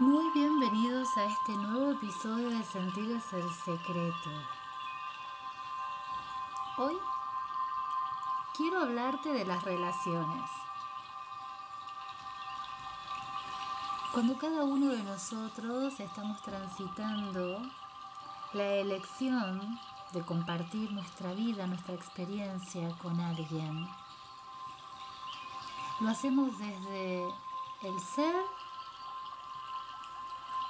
Muy bienvenidos a este nuevo episodio de Sentir es el secreto. Hoy quiero hablarte de las relaciones. Cuando cada uno de nosotros estamos transitando la elección de compartir nuestra vida, nuestra experiencia con alguien, lo hacemos desde el ser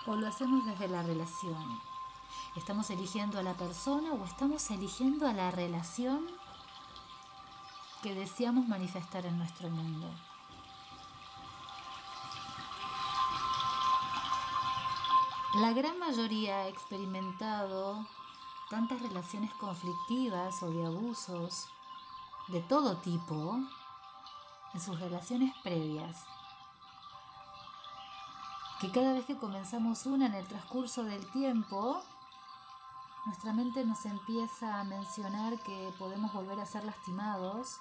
o lo hacemos desde la relación. ¿Estamos eligiendo a la persona o estamos eligiendo a la relación que deseamos manifestar en nuestro mundo? La gran mayoría ha experimentado tantas relaciones conflictivas o de abusos de todo tipo en sus relaciones previas que cada vez que comenzamos una en el transcurso del tiempo, nuestra mente nos empieza a mencionar que podemos volver a ser lastimados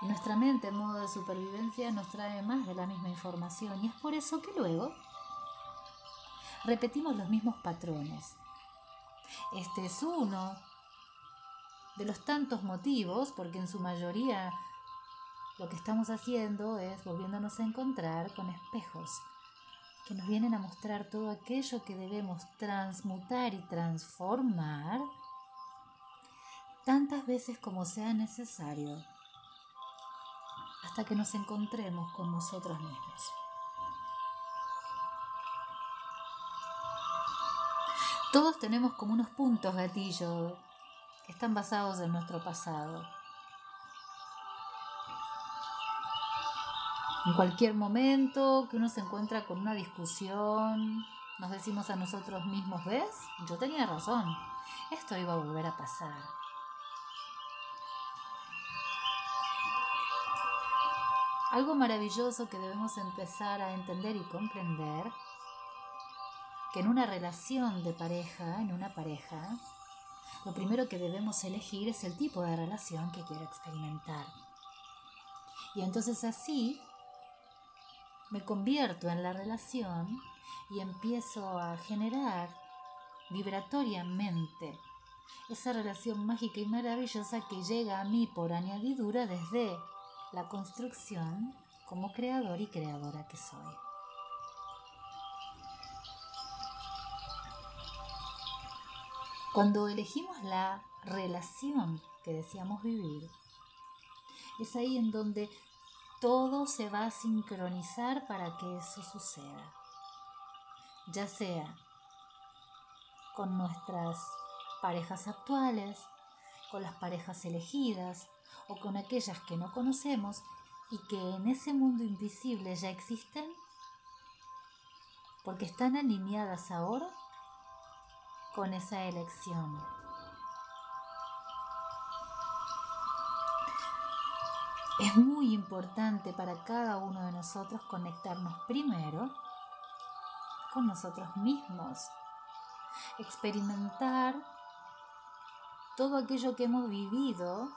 y nuestra mente en modo de supervivencia nos trae más de la misma información y es por eso que luego repetimos los mismos patrones. Este es uno de los tantos motivos, porque en su mayoría lo que estamos haciendo es volviéndonos a encontrar con espejos que nos vienen a mostrar todo aquello que debemos transmutar y transformar tantas veces como sea necesario hasta que nos encontremos con nosotros mismos. Todos tenemos como unos puntos gatillo que están basados en nuestro pasado. En cualquier momento que uno se encuentra con una discusión, nos decimos a nosotros mismos, ¿ves? Yo tenía razón, esto iba a volver a pasar. Algo maravilloso que debemos empezar a entender y comprender, que en una relación de pareja, en una pareja, lo primero que debemos elegir es el tipo de relación que quiero experimentar. Y entonces así me convierto en la relación y empiezo a generar vibratoriamente esa relación mágica y maravillosa que llega a mí por añadidura desde la construcción como creador y creadora que soy. Cuando elegimos la relación que deseamos vivir, es ahí en donde todo se va a sincronizar para que eso suceda. Ya sea con nuestras parejas actuales, con las parejas elegidas o con aquellas que no conocemos y que en ese mundo invisible ya existen porque están alineadas ahora con esa elección. Es muy importante para cada uno de nosotros conectarnos primero con nosotros mismos, experimentar todo aquello que hemos vivido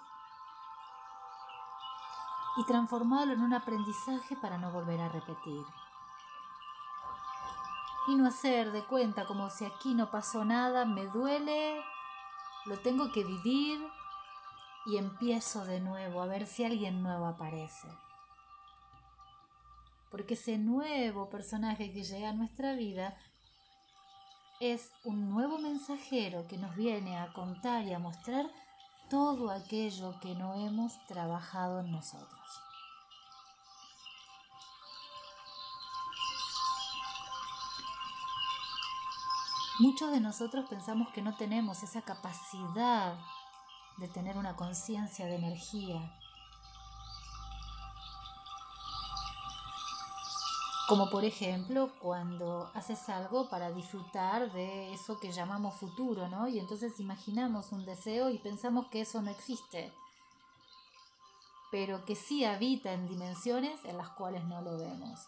y transformarlo en un aprendizaje para no volver a repetir. Y no hacer de cuenta como si aquí no pasó nada, me duele, lo tengo que vivir, y empiezo de nuevo a ver si alguien nuevo aparece. Porque ese nuevo personaje que llega a nuestra vida es un nuevo mensajero que nos viene a contar y a mostrar todo aquello que no hemos trabajado en nosotros. Muchos de nosotros pensamos que no tenemos esa capacidad de tener una conciencia de energía. Como por ejemplo cuando haces algo para disfrutar de eso que llamamos futuro, ¿no? Y entonces imaginamos un deseo y pensamos que eso no existe, pero que sí habita en dimensiones en las cuales no lo vemos.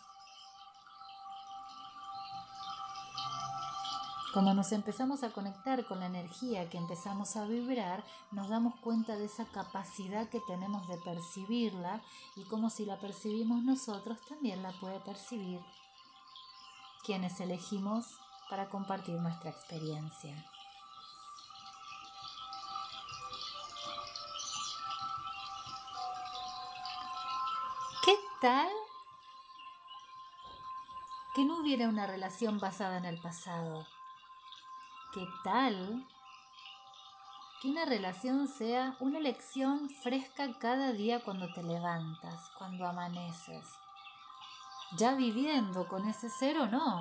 Cuando nos empezamos a conectar con la energía que empezamos a vibrar, nos damos cuenta de esa capacidad que tenemos de percibirla y como si la percibimos nosotros, también la puede percibir quienes elegimos para compartir nuestra experiencia. ¿Qué tal que no hubiera una relación basada en el pasado? ¿Qué tal que una relación sea una elección fresca cada día cuando te levantas, cuando amaneces? Ya viviendo con ese ser o no,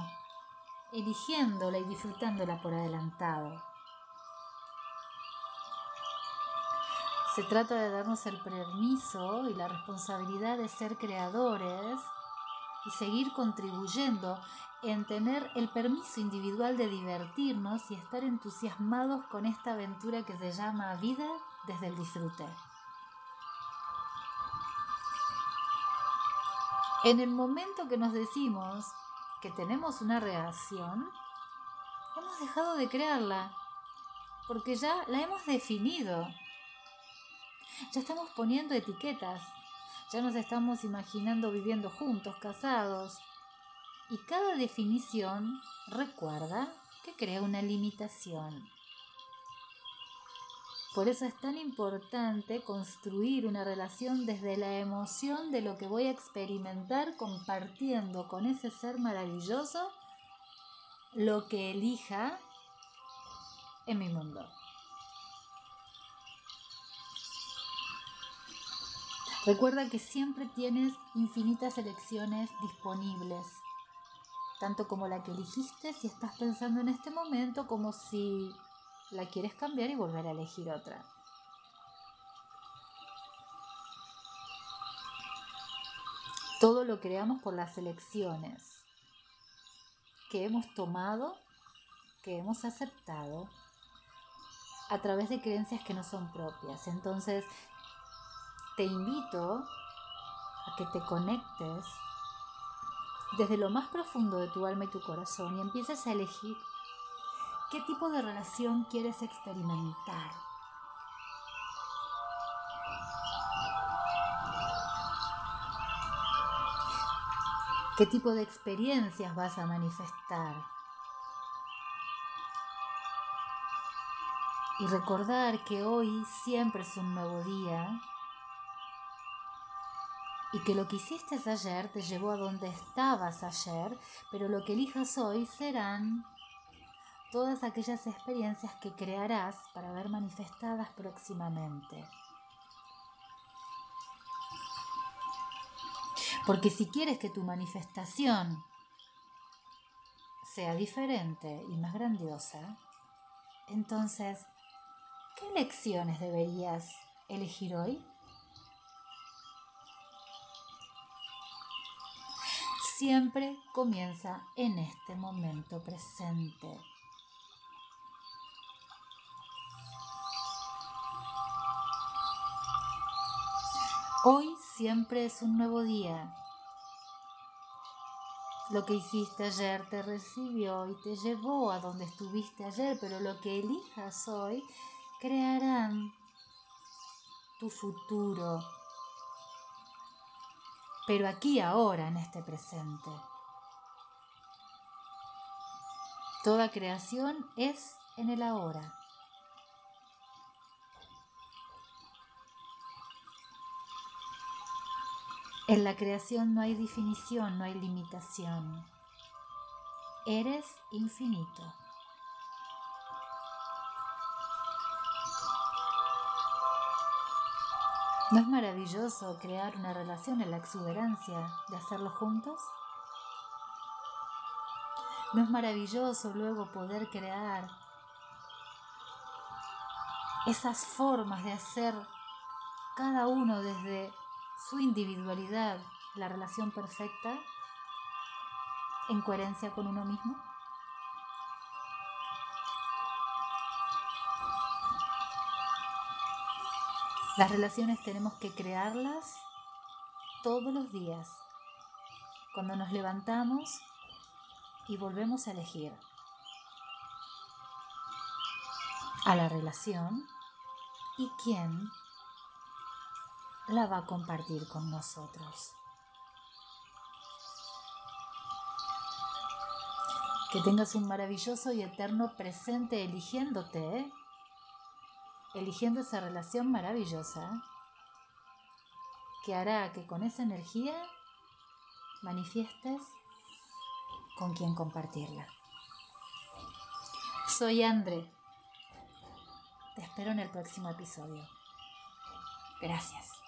eligiéndola y disfrutándola por adelantado. Se trata de darnos el permiso y la responsabilidad de ser creadores y seguir contribuyendo en tener el permiso individual de divertirnos y estar entusiasmados con esta aventura que se llama vida desde el disfrute. En el momento que nos decimos que tenemos una reacción, hemos dejado de crearla, porque ya la hemos definido. Ya estamos poniendo etiquetas, ya nos estamos imaginando viviendo juntos, casados. Y cada definición recuerda que crea una limitación. Por eso es tan importante construir una relación desde la emoción de lo que voy a experimentar compartiendo con ese ser maravilloso lo que elija en mi mundo. Recuerda que siempre tienes infinitas elecciones disponibles, tanto como la que elegiste si estás pensando en este momento como si la quieres cambiar y volver a elegir otra. Todo lo creamos por las elecciones que hemos tomado, que hemos aceptado a través de creencias que no son propias. Entonces, te invito a que te conectes desde lo más profundo de tu alma y tu corazón y empieces a elegir ¿Qué tipo de relación quieres experimentar? ¿Qué tipo de experiencias vas a manifestar? Y recordar que hoy siempre es un nuevo día y que lo que hiciste ayer te llevó a donde estabas ayer, pero lo que elijas hoy serán todas aquellas experiencias que crearás para ver manifestadas próximamente. Porque si quieres que tu manifestación sea diferente y más grandiosa, entonces, ¿qué lecciones deberías elegir hoy? Siempre comienza en este momento presente. Hoy siempre es un nuevo día. Lo que hiciste ayer te recibió y te llevó a donde estuviste ayer, pero lo que elijas hoy crearán tu futuro. Pero aquí ahora, en este presente. Toda creación es en el ahora. En la creación no hay definición, no hay limitación. Eres infinito. ¿No es maravilloso crear una relación en la exuberancia de hacerlo juntos? ¿No es maravilloso luego poder crear esas formas de hacer cada uno desde su individualidad, la relación perfecta en coherencia con uno mismo? Las relaciones tenemos que crearlas todos los días, cuando nos levantamos y volvemos a elegir a la relación y quién la va a compartir con nosotros. Que tengas un maravilloso y eterno presente eligiéndote, ¿eh? Eligiendo esa relación maravillosa que hará que con esa energía manifiestes con quien compartirla. Soy André. Te espero en el próximo episodio. Gracias.